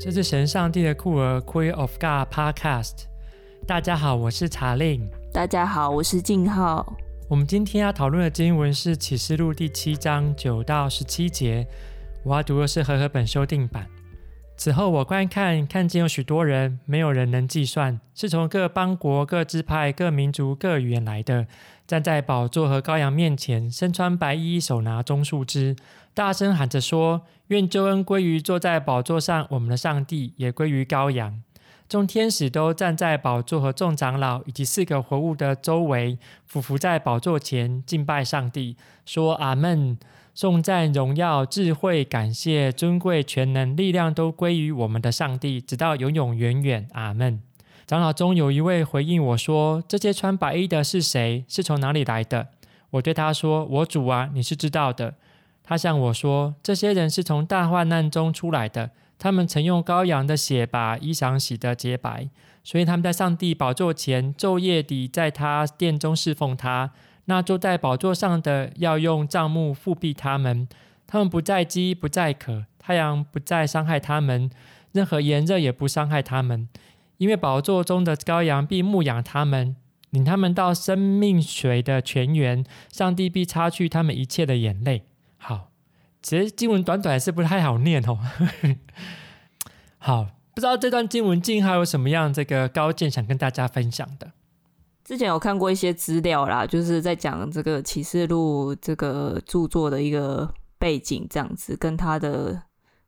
这是神上帝的酷儿 （Queen of God Podcast。大家好，我是查令。大家好，我是静浩。我们今天要讨论的经文是启示录第七章九到十七节。我要读的是和合本修订版。此后我观看，看见有许多人，没有人能计算，是从各邦国、各支派、各民族、各语言来的，站在宝座和羔羊面前，身穿白衣，手拿棕树枝，大声喊着说。愿救恩归于坐在宝座上我们的上帝，也归于羔羊。众天使都站在宝座和众长老以及四个活物的周围，俯伏在宝座前敬拜上帝，说：“阿门！颂赞、荣耀、智慧、感谢、尊贵、全能、力量都归于我们的上帝，直到永永远远。阿门。”长老中有一位回应我说：“这些穿白衣的是谁？是从哪里来的？”我对他说：“我主啊，你是知道的。”他向我说：“这些人是从大患难中出来的，他们曾用羔羊的血把衣裳洗得洁白，所以他们在上帝宝座前昼夜地在他殿中侍奉他。那坐在宝座上的要用帐幕覆庇他们，他们不再饥，不再渴，太阳不再伤害他们，任何炎热也不伤害他们，因为宝座中的羔羊必牧养他们，领他们到生命水的泉源，上帝必擦去他们一切的眼泪。”好，其实经文短短是不太好念哦。好，不知道这段经文静浩有什么样这个高见想跟大家分享的？之前有看过一些资料啦，就是在讲这个启示录这个著作的一个背景，这样子跟他的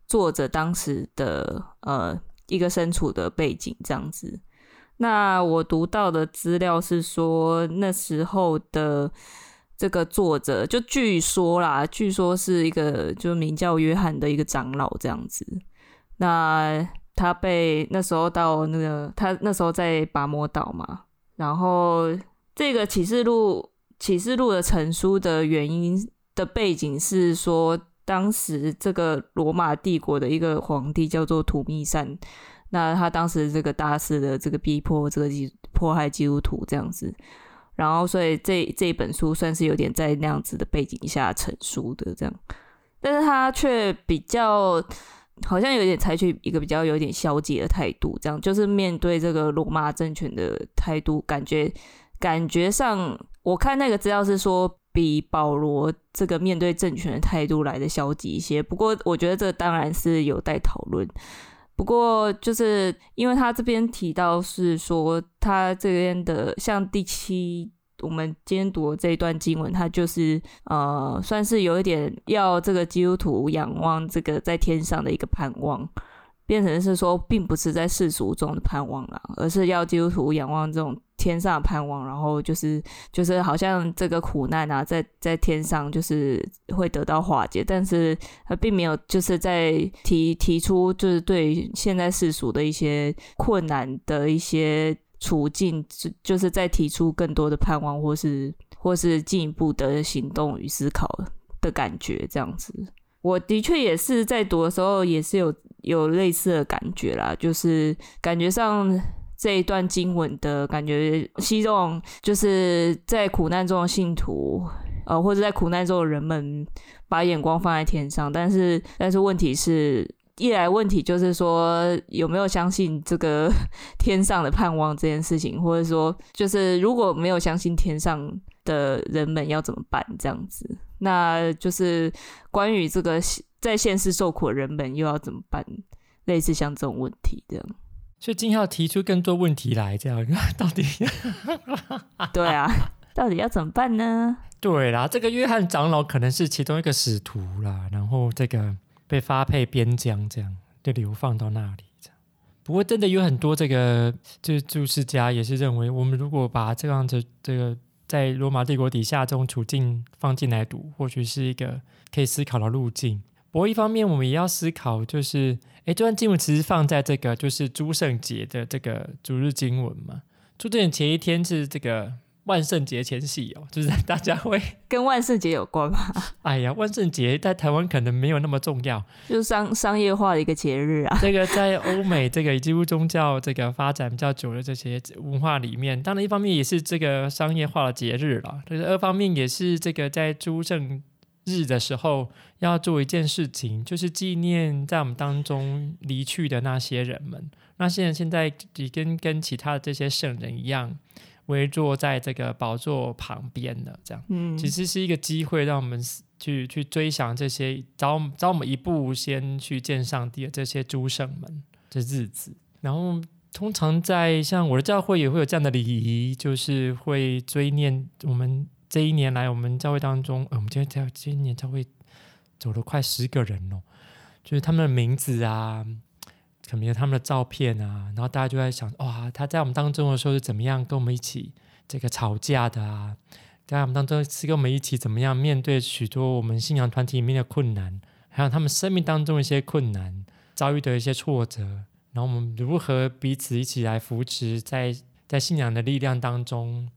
作者当时的呃一个身处的背景这样子。那我读到的资料是说那时候的。这个作者就据说啦，据说是一个就名叫约翰的一个长老这样子。那他被那时候到那个他那时候在拔摩岛嘛，然后这个启示录启示录的成书的原因的背景是说，当时这个罗马帝国的一个皇帝叫做土密善，那他当时这个大肆的这个逼迫这个迫害基督徒这样子。然后，所以这这本书算是有点在那样子的背景下成书的这样，但是他却比较好像有点采取一个比较有点消极的态度，这样就是面对这个罗马政权的态度，感觉感觉上，我看那个资料是说比保罗这个面对政权的态度来的消极一些。不过，我觉得这当然是有待讨论。不过，就是因为他这边提到是说，他这边的像第七，我们今天读的这一段经文，他就是呃，算是有一点要这个基督徒仰望这个在天上的一个盼望。变成是说，并不是在世俗中的盼望啦，而是要基督徒仰望这种天上的盼望，然后就是就是好像这个苦难啊，在在天上就是会得到化解，但是他并没有就是在提提出就是对现在世俗的一些困难的一些处境，就就是在提出更多的盼望，或是或是进一步的行动与思考的感觉，这样子。我的确也是在读的时候，也是有有类似的感觉啦，就是感觉上这一段经文的感觉，希望就是在苦难中的信徒，呃，或者在苦难中的人们，把眼光放在天上。但是，但是问题是，一来问题就是说，有没有相信这个天上的盼望这件事情，或者说，就是如果没有相信天上的人们要怎么办？这样子。那就是关于这个在现世受苦的人们又要怎么办？类似像这种问题这样，所以今天要提出更多问题来，这样 到底？对啊，到底要怎么办呢？对啦，这个约翰长老可能是其中一个使徒啦，然后这个被发配边疆，这样就流放到那里。这样，不过真的有很多这个就是注释家也是认为，我们如果把这样子这个。在罗马帝国底下这种处境放进来读，或许是一个可以思考的路径。不过一方面，我们也要思考，就是，诶，这段经文其实放在这个就是诸圣节的这个主日经文嘛。诸圣节前一天是这个。万圣节前夕哦，就是 大家会 跟万圣节有关吗？哎呀，万圣节在台湾可能没有那么重要，就是商商业化的一个节日啊。这个在欧美这个基督宗教这个发展比较久的这些文化里面，当然一方面也是这个商业化的节日了，就是二方面也是这个在诸圣日日的时候，要做一件事情，就是纪念在我们当中离去的那些人们。那些人现在也跟跟其他的这些圣人一样，围坐在这个宝座旁边的这样。嗯，其实是一个机会，让我们去去追想这些早早我们一步先去见上帝的这些诸圣们的日子。然后，通常在像我的教会也会有这样的礼仪，就是会追念我们。这一年来，我们教会当中，呃、我们今天在今年教会走了快十个人哦，就是他们的名字啊，可能有他们的照片啊，然后大家就在想，哇，他在我们当中的时候是怎么样跟我们一起这个吵架的啊？在我们当中是跟我们一起怎么样面对许多我们信仰团体里面的困难，还有他们生命当中一些困难遭遇的一些挫折，然后我们如何彼此一起来扶持，在在信仰的力量当中。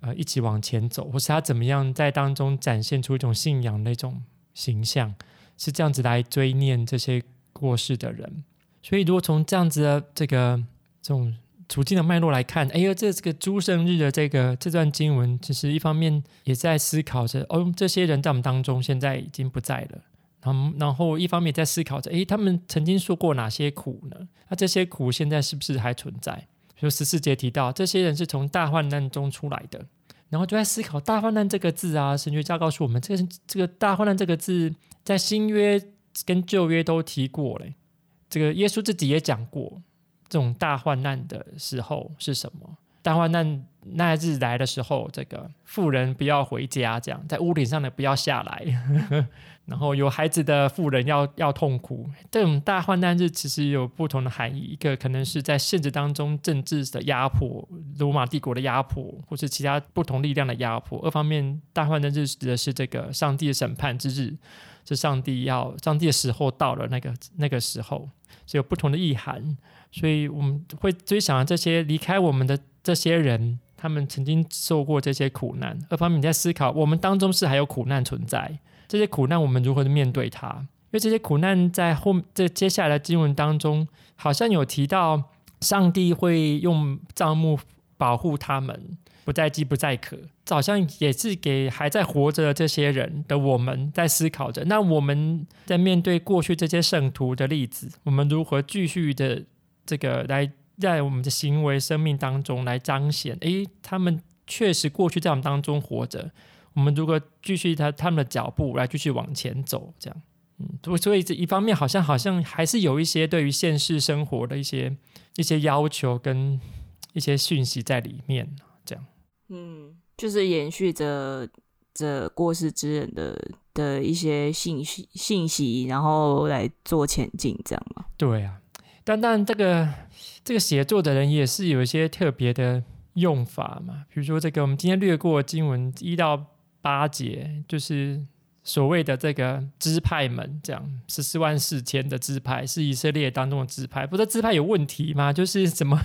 呃，一起往前走，或是他怎么样在当中展现出一种信仰那种形象，是这样子来追念这些过世的人。所以，如果从这样子的这个这种处境的脉络来看，哎呦，这这个诸圣日的这个这段经文，其实一方面也在思考着，哦，这些人在我们当中现在已经不在了。然后，然后一方面在思考着，哎，他们曾经受过哪些苦呢？那这些苦现在是不是还存在？就十四节提到，这些人是从大患难中出来的，然后就在思考“大患难”这个字啊。神学家告诉我们，这个这个“大患难”这个字在新约跟旧约都提过嘞。这个耶稣自己也讲过，这种大患难的时候是什么？大患难那日来的时候，这个富人不要回家，这样在屋顶上的不要下来。然后有孩子的妇人要要痛苦，这种大患难日其实有不同的含义。一个可能是在现实当中政治的压迫，罗马帝国的压迫，或是其他不同力量的压迫。二方面，大患难日指的是这个上帝的审判之日，是上帝要上帝的时候到了那个那个时候，是有不同的意涵。所以我们会追想这些离开我们的这些人，他们曾经受过这些苦难。二方面，你在思考我们当中是还有苦难存在。这些苦难我们如何面对它？因为这些苦难在后这接下来的经文当中，好像有提到上帝会用帐幕保护他们，不再饥不再渴。好像也是给还在活着的这些人的我们在思考着。那我们在面对过去这些圣徒的例子，我们如何继续的这个来在我们的行为生命当中来彰显？诶，他们确实过去在我们当中活着。我们如果继续他他们的脚步来继续往前走，这样，嗯，所以这一方面好像好像还是有一些对于现实生活的一些一些要求跟一些讯息在里面，这样，嗯，就是延续着这过世之人的的一些信息信息，然后来做前进，这样吗？对啊，但但这个这个写作的人也是有一些特别的用法嘛，比如说这个我们今天略过经文一到。八节就是所谓的这个支派们，这样十四万四千的支派是以色列当中的支派，不是支派有问题吗？就是怎么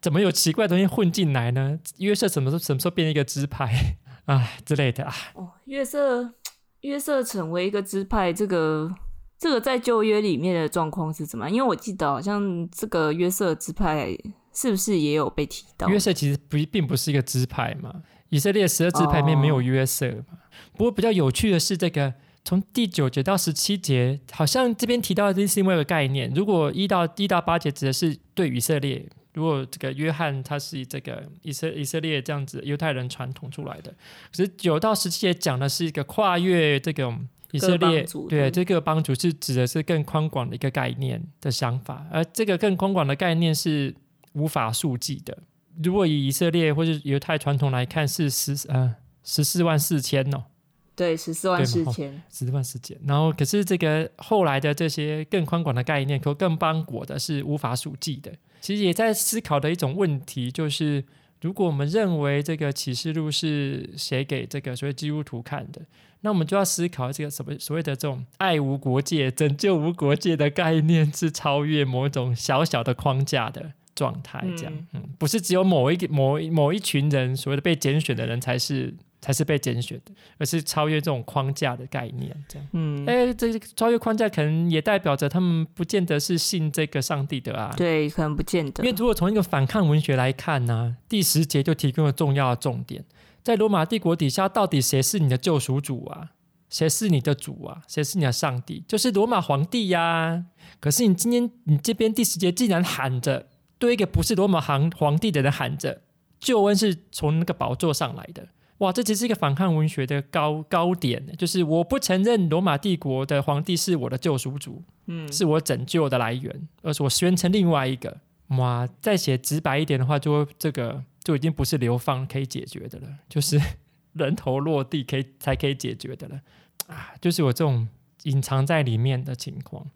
怎么有奇怪的东西混进来呢？约瑟什么时候什么时候变成一个支派 啊之类的啊？哦，约瑟约瑟成为一个支派，这个这个在旧约里面的状况是怎么？因为我记得好像这个约瑟支派是不是也有被提到？约瑟其实不并不是一个支派嘛。以色列十二支派里面没有约瑟嘛？Oh. 不过比较有趣的是，这个从第九节到十七节，好像这边提到的是另外一个概念。如果一到一到八节指的是对以色列，如果这个约翰他是这个以色以色列这样子犹太人传统出来的，可是九到十七节讲的是一个跨越这个以色列，对这个帮主是指的是更宽广的一个概念的想法，而这个更宽广的概念是无法数计的。如果以以色列或者犹太传统来看，是十呃十四万四千哦，对，十四万四千，十四万四千。然后，可是这个后来的这些更宽广的概念，可更邦国的是无法数计的。其实也在思考的一种问题，就是如果我们认为这个启示录是写给这个所谓基督徒看的，那我们就要思考这个什么所谓的这种爱无国界、拯救无国界的概念，是超越某种小小的框架的。状态这样，嗯，不是只有某一个某某一群人所谓的被拣选的人才是才是被拣选的，而是超越这种框架的概念，这样，嗯，哎、欸，这个超越框架可能也代表着他们不见得是信这个上帝的啊，对，可能不见得，因为如果从一个反抗文学来看呢、啊，第十节就提供了重要的重点，在罗马帝国底下，到底谁是你的救赎主啊？谁是你的主啊？谁是你的上帝？就是罗马皇帝呀、啊！可是你今天你这边第十节竟然喊着，对一个不是罗马皇皇帝的人喊着，救恩是从那个宝座上来的。哇，这其实是一个反抗文学的高高点，就是我不承认罗马帝国的皇帝是我的救赎主，嗯，是我拯救的来源，而是我宣称另外一个。哇，再写直白一点的话，就这个就已经不是流放可以解决的了，就是人头落地可以才可以解决的了啊！就是我这种隐藏在里面的情况，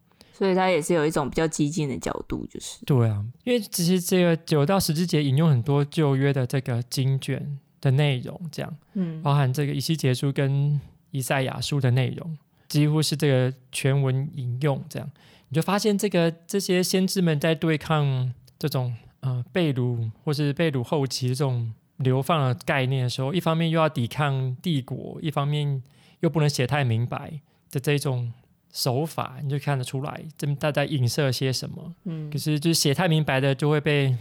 所以他也是有一种比较激进的角度，就是对啊，因为其实这个九到十字节引用很多旧约的这个经卷的内容，这样，嗯，包含这个以西结书跟以赛亚书的内容，几乎是这个全文引用，这样你就发现这个这些先知们在对抗。这种呃被掳或是被掳后期这种流放的概念的时候，一方面又要抵抗帝国，一方面又不能写太明白的这种手法，你就看得出来，这大家影射些什么。嗯，可是就是写太明白的就会被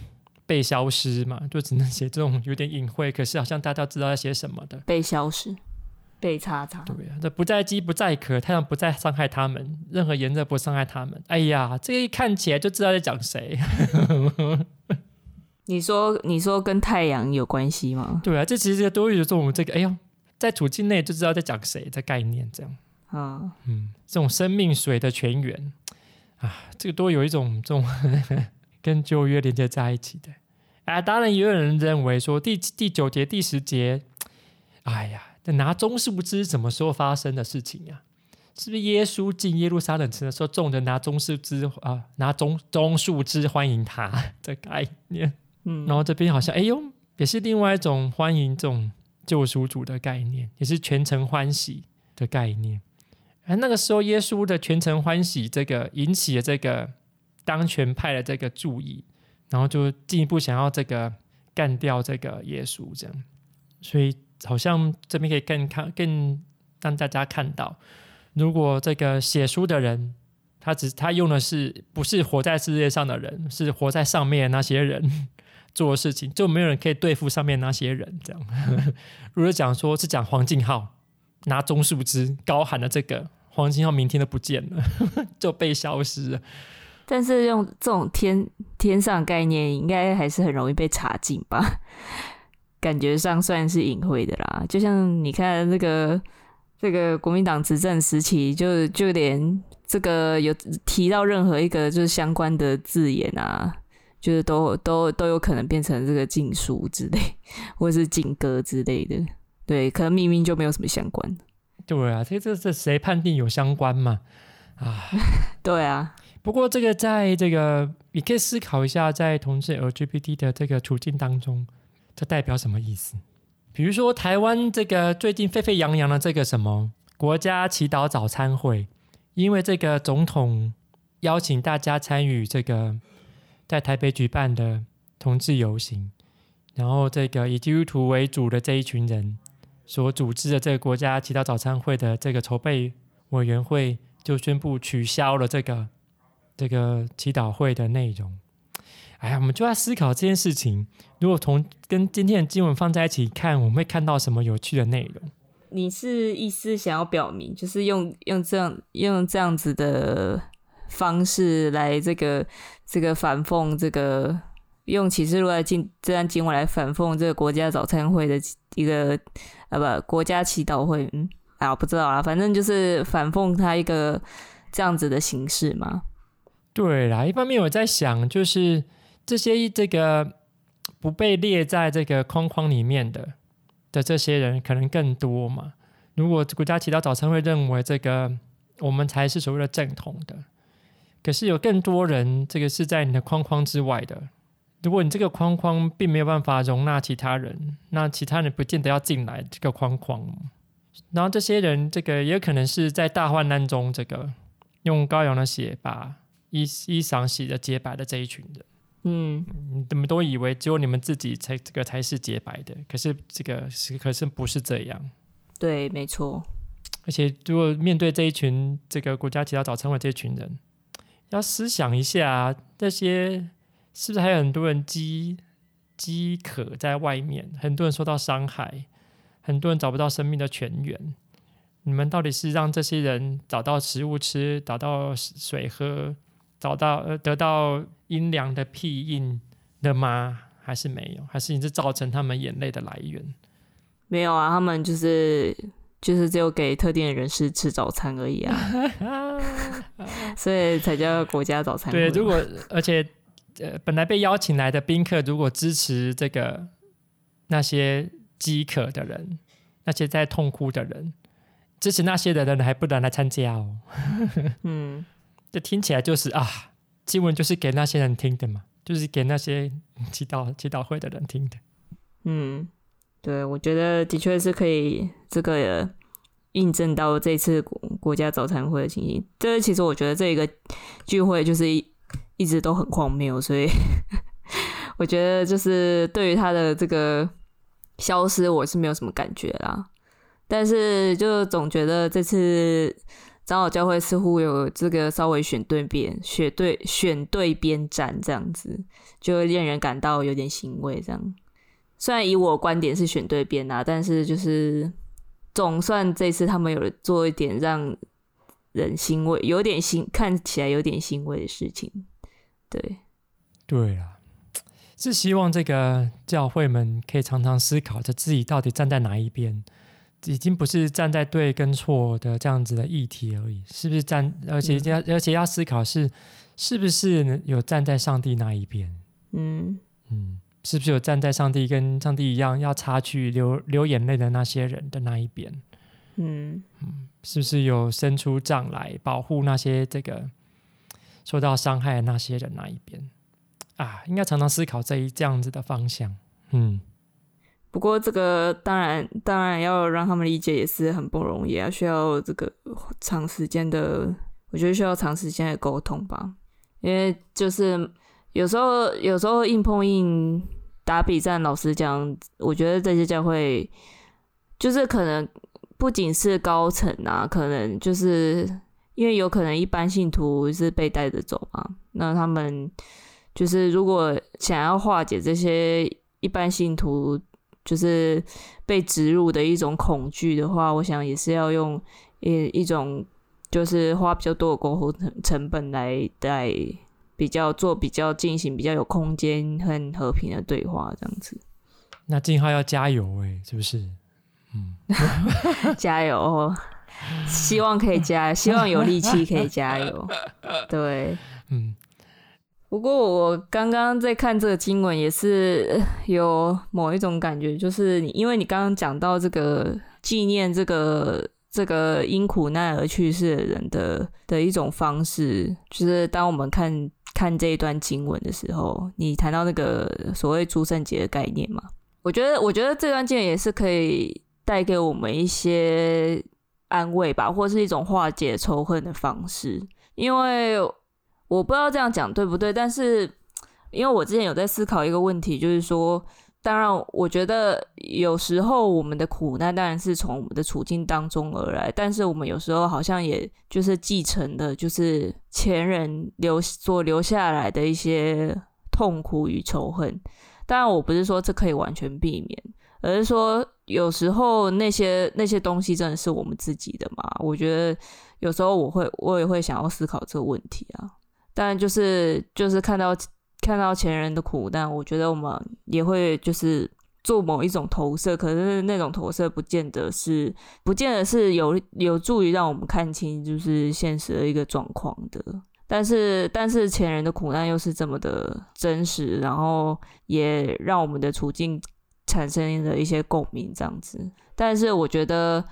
被消失嘛，就只能写这种有点隐晦，可是好像大家知道要写什么的被消失。被叉叉，对啊，这不在饥不在渴，太阳不再伤害他们，任何炎热不伤害他们。哎呀，这个一看起来就知道在讲谁。你说，你说跟太阳有关系吗？对啊，这其实都有这种这个，哎呦，在处境内就知道在讲谁这概念，这样。啊，嗯，这种生命水的泉源啊，这个都有一种这种 跟旧约连接在一起的。啊，当然也有人认为说第第九节、第十节，哎呀。拿棕树枝什么时候发生的事情呀？是不是耶稣进耶路撒冷城的时候，众人拿棕树枝啊，拿棕棕树枝欢迎他 的概念？嗯，然后这边好像哎呦，也是另外一种欢迎这种救赎主的概念，也是全城欢喜的概念。而那个时候，耶稣的全城欢喜，这个引起了这个当权派的这个注意，然后就进一步想要这个干掉这个耶稣，这样，所以。好像这边可以更看更让大家看到，如果这个写书的人，他只他用的是不是活在世界上的人，是活在上面那些人 做的事情，就没有人可以对付上面那些人。这样，如果讲说是讲黄敬浩拿棕树枝高喊的这个黄金号，明天都不见了，就被消失了。但是用这种天天上概念，应该还是很容易被查禁吧？感觉上算是隐晦的啦，就像你看那个这个国民党执政时期，就就连这个有提到任何一个就是相关的字眼啊，就是都都都有可能变成这个禁书之类，或者是禁歌之类的。对，可能明明就没有什么相关。对啊，这这这谁判定有相关嘛？啊，对啊。不过这个在这个你可以思考一下，在同志 LGBT 的这个处境当中。这代表什么意思？比如说，台湾这个最近沸沸扬扬的这个什么国家祈祷早餐会，因为这个总统邀请大家参与这个在台北举办的同志游行，然后这个以基督徒为主的这一群人所组织的这个国家祈祷早餐会的这个筹备委员会就宣布取消了这个这个祈祷会的内容。哎呀，我们就要思考这件事情。如果从跟今天的经文放在一起看，我们会看到什么有趣的内容？你是意思想要表明，就是用用这样用这样子的方式来这个这个反讽这个用启示录来进这段经文来反讽这个国家早餐会的一个啊不国家祈祷会？啊，不知道啊，反正就是反奉他一个这样子的形式嘛。对啦，一方面我在想，就是。这些这个不被列在这个框框里面的的这些人可能更多嘛？如果国家祈祷早餐会认为这个我们才是所谓的正统的，可是有更多人这个是在你的框框之外的。如果你这个框框并没有办法容纳其他人，那其他人不见得要进来这个框框。然后这些人这个也可能是在大患难中，这个用羔羊的血把衣衣裳洗的洁白的这一群人。嗯，你怎么都以为只有你们自己才这个才是洁白的？可是这个是可是不是这样？对，没错。而且如果面对这一群这个国家祈祷早餐会这一群人，要思想一下，这些是不是还有很多人饥饥渴在外面？很多人受到伤害，很多人找不到生命的泉源。你们到底是让这些人找到食物吃，找到水喝，找到呃得到阴凉的庇荫的吗？还是没有？还是你是造成他们眼泪的来源？没有啊，他们就是就是只有给特定的人士吃早餐而已啊，所以才叫国家早餐。对，如果而且呃本来被邀请来的宾客，如果支持这个那些饥渴的人，那些在痛哭的人。支持那些的人还不能来参加哦。嗯，这听起来就是啊，经文就是给那些人听的嘛，就是给那些祈祷祈祷会的人听的。嗯，对，我觉得的确是可以这个印证到这次国国家早餐会的情形。这其实我觉得这一个聚会就是一直都很荒谬，所以 我觉得就是对于他的这个消失，我是没有什么感觉啦。但是，就总觉得这次长老教会似乎有这个稍微选对边、选对选对边站这样子，就会令人感到有点欣慰。这样，虽然以我观点是选对边啊，但是就是总算这次他们有做一点让人欣慰、有点欣看起来有点欣慰的事情。对，对啊，是希望这个教会们可以常常思考着自己到底站在哪一边。已经不是站在对跟错的这样子的议题而已，是不是站？而且要、嗯、而且要思考是，是不是有站在上帝那一边？嗯嗯，是不是有站在上帝跟上帝一样要擦去流流眼泪的那些人的那一边？嗯嗯，是不是有伸出杖来保护那些这个受到伤害的那些人那一边？啊，应该常常思考这一这样子的方向。嗯。不过这个当然当然要让他们理解也是很不容易啊，需要这个长时间的，我觉得需要长时间的沟通吧。因为就是有时候有时候硬碰硬打比战，老实讲，我觉得这些教会就是可能不仅是高层啊，可能就是因为有可能一般信徒是被带着走嘛，那他们就是如果想要化解这些一般信徒。就是被植入的一种恐惧的话，我想也是要用一一种，就是花比较多的沟通成成本来来比较做比较进行比较有空间和和平的对话这样子。那静浩要加油哎，是不是？嗯，加油，希望可以加，希望有力气可以加油。对，嗯。不过我刚刚在看这个经文，也是有某一种感觉，就是你因为你刚刚讲到这个纪念这个这个因苦难而去世的人的的一种方式，就是当我们看看这一段经文的时候，你谈到那个所谓诸圣节的概念嘛，我觉得我觉得这段经文也是可以带给我们一些安慰吧，或是一种化解仇恨的方式，因为。我不知道这样讲对不对，但是因为我之前有在思考一个问题，就是说，当然，我觉得有时候我们的苦难当然是从我们的处境当中而来，但是我们有时候好像也就是继承的，就是前人留所留下来的一些痛苦与仇恨。当然，我不是说这可以完全避免，而是说有时候那些那些东西真的是我们自己的嘛？我觉得有时候我会我也会想要思考这个问题啊。但就是就是看到看到前人的苦难，我觉得我们也会就是做某一种投射，可是那种投射不见得是不见得是有有助于让我们看清就是现实的一个状况的。但是但是前人的苦难又是这么的真实，然后也让我们的处境产生的一些共鸣，这样子。但是我觉得。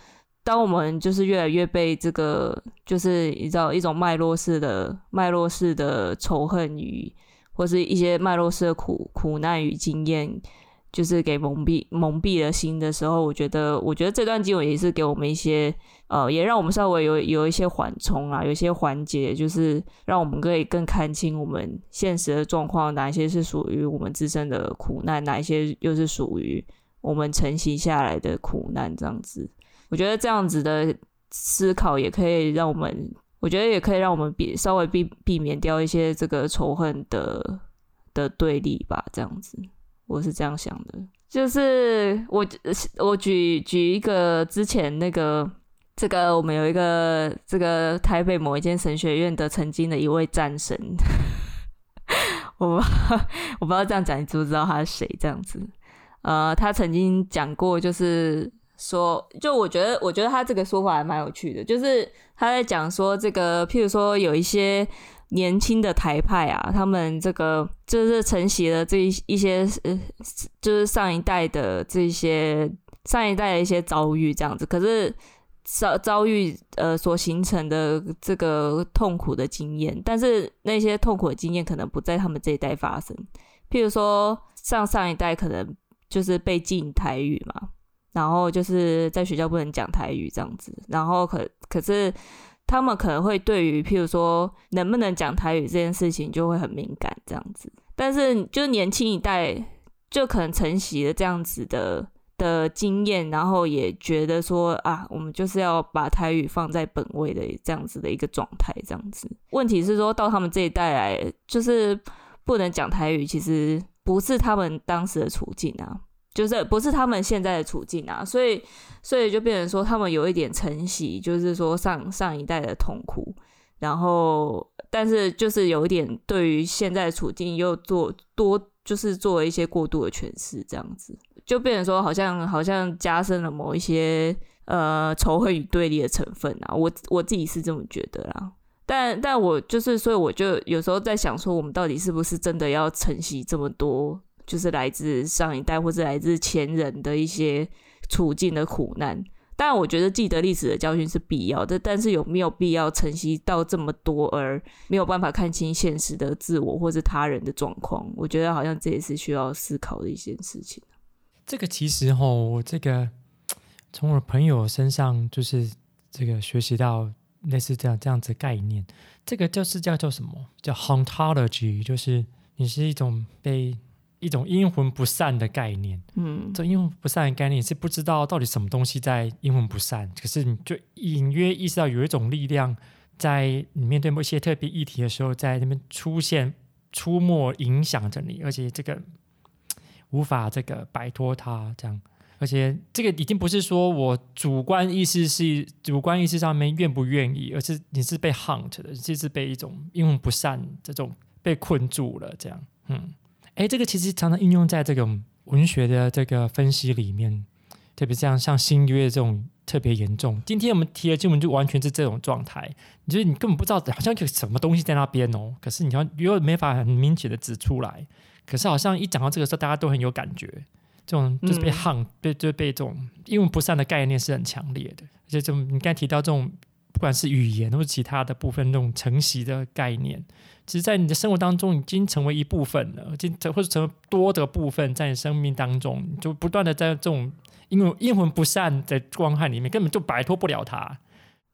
当我们就是越来越被这个，就是你知道一种脉络式的脉络式的仇恨与，或是一些脉络式的苦苦难与经验，就是给蒙蔽蒙蔽了心的时候，我觉得，我觉得这段经文也是给我们一些，呃，也让我们稍微有有一些缓冲啊，有一些缓解，就是让我们可以更看清我们现实的状况，哪一些是属于我们自身的苦难，哪一些又是属于我们承袭下来的苦难，这样子。我觉得这样子的思考也可以让我们，我觉得也可以让我们避稍微避避免掉一些这个仇恨的的对立吧。这样子，我是这样想的。就是我我举举一个之前那个这个我们有一个这个台北某一间神学院的曾经的一位战神，我 我不知道这样讲你知不知道他是谁？这样子，呃，他曾经讲过，就是说，就我觉得，我觉得他这个说法还蛮有趣的，就是他在讲说，这个譬如说有一些年轻的台派啊，他们这个就是承袭了这一一些呃，就是上一代的这些上一代的一些遭遇这样子，可是。遭遭遇呃所形成的这个痛苦的经验，但是那些痛苦的经验可能不在他们这一代发生。譬如说，上上一代可能就是被禁台语嘛，然后就是在学校不能讲台语这样子，然后可可是他们可能会对于譬如说能不能讲台语这件事情就会很敏感这样子，但是就年轻一代就可能承袭了这样子的。的经验，然后也觉得说啊，我们就是要把台语放在本位的这样子的一个状态，这样子。问题是说到他们这一代来，就是不能讲台语，其实不是他们当时的处境啊，就是不是他们现在的处境啊，所以所以就变成说他们有一点承袭，就是说上上一代的痛苦，然后但是就是有一点对于现在的处境又做多，就是做了一些过度的诠释，这样子。就变成说，好像好像加深了某一些呃仇恨与对立的成分啊，我我自己是这么觉得啦。但但我就是，所以我就有时候在想说，我们到底是不是真的要承袭这么多，就是来自上一代或者来自前人的一些处境的苦难？但我觉得记得历史的教训是必要的，但是有没有必要承袭到这么多而没有办法看清现实的自我或是他人的状况？我觉得好像这也是需要思考的一件事情。这个其实哈，我这个从我朋友身上就是这个学习到类似这样这样子概念。这个就是叫做什么？叫 hauntology，就是你是一种被一种阴魂不散的概念。嗯，这阴魂不散的概念是不知道到底什么东西在阴魂不散，可是你就隐约意识到有一种力量在你面对某些特别议题的时候，在那边出现、出没、影响着你，而且这个。无法这个摆脱它，这样，而且这个已经不是说我主观意识是主观意识上面愿不愿意，而是你是被 haunt 的，就是被一种阴魂不散这种被困住了，这样，嗯，哎，这个其实常常应用在这种文学的这个分析里面，特别像像新约这种特别严重。今天我们提的经文就完全是这种状态，你就是你根本不知道好像有什么东西在那边哦，可是你要又没法很明显的指出来。可是好像一讲到这个时候，大家都很有感觉，这种就是被嗯、被就被这种阴魂不散的概念是很强烈的。而且这种你刚才提到这种，不管是语言或者其他的部分，那种承袭的概念，其实，在你的生活当中已经成为一部分了，已经或者成为多的部分，在你生命当中，就不断的在这种因为阴魂不散的光害里面，根本就摆脱不了它。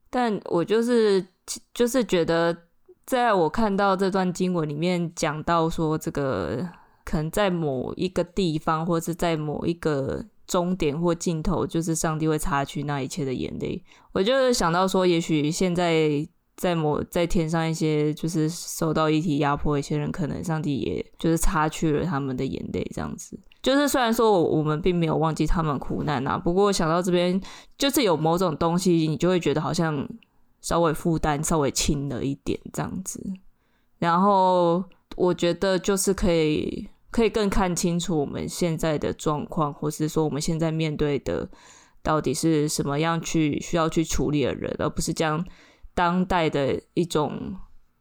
但我就是就是觉得，在我看到这段经文里面讲到说这个。可能在某一个地方，或是在某一个终点或尽头，就是上帝会擦去那一切的眼泪。我就是想到说，也许现在在某在天上一些就是受到一体压迫一些人，可能上帝也就是擦去了他们的眼泪，这样子。就是虽然说我我们并没有忘记他们苦难啊，不过想到这边，就是有某种东西，你就会觉得好像稍微负担稍微轻了一点这样子。然后我觉得就是可以。可以更看清楚我们现在的状况，或是说我们现在面对的到底是什么样去需要去处理的人，而不是将当代的一种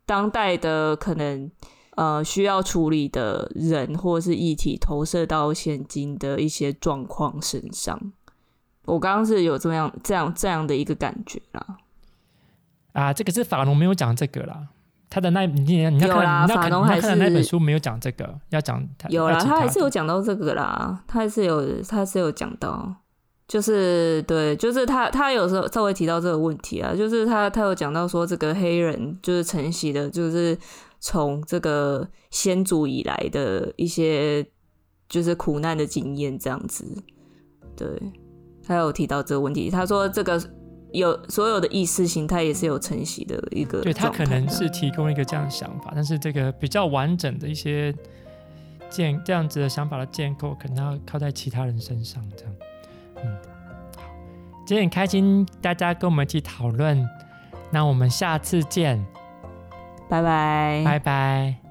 当代的可能呃需要处理的人或是议题投射到现今的一些状况身上。我刚刚是有这么样这样这样的一个感觉啦。啊，这个是法龙没有讲这个啦。他的那，你你要看，你要看，法农还是那本书没有讲这个，要讲有啦，他还是有讲到这个啦，他还是有，他还是有讲到，就是对，就是他他有时候稍微提到这个问题啊，就是他他有讲到说这个黑人就是承袭的，就是从这个先祖以来的一些就是苦难的经验这样子，对，他有提到这个问题，他说这个。有所有的意识形态也是有承袭的一个，对，他可能是提供一个这样的想法，但是这个比较完整的一些建这样子的想法的建构，可能要靠在其他人身上这样。嗯，好，今天很开心大家跟我们一起讨论，那我们下次见，拜拜，拜拜。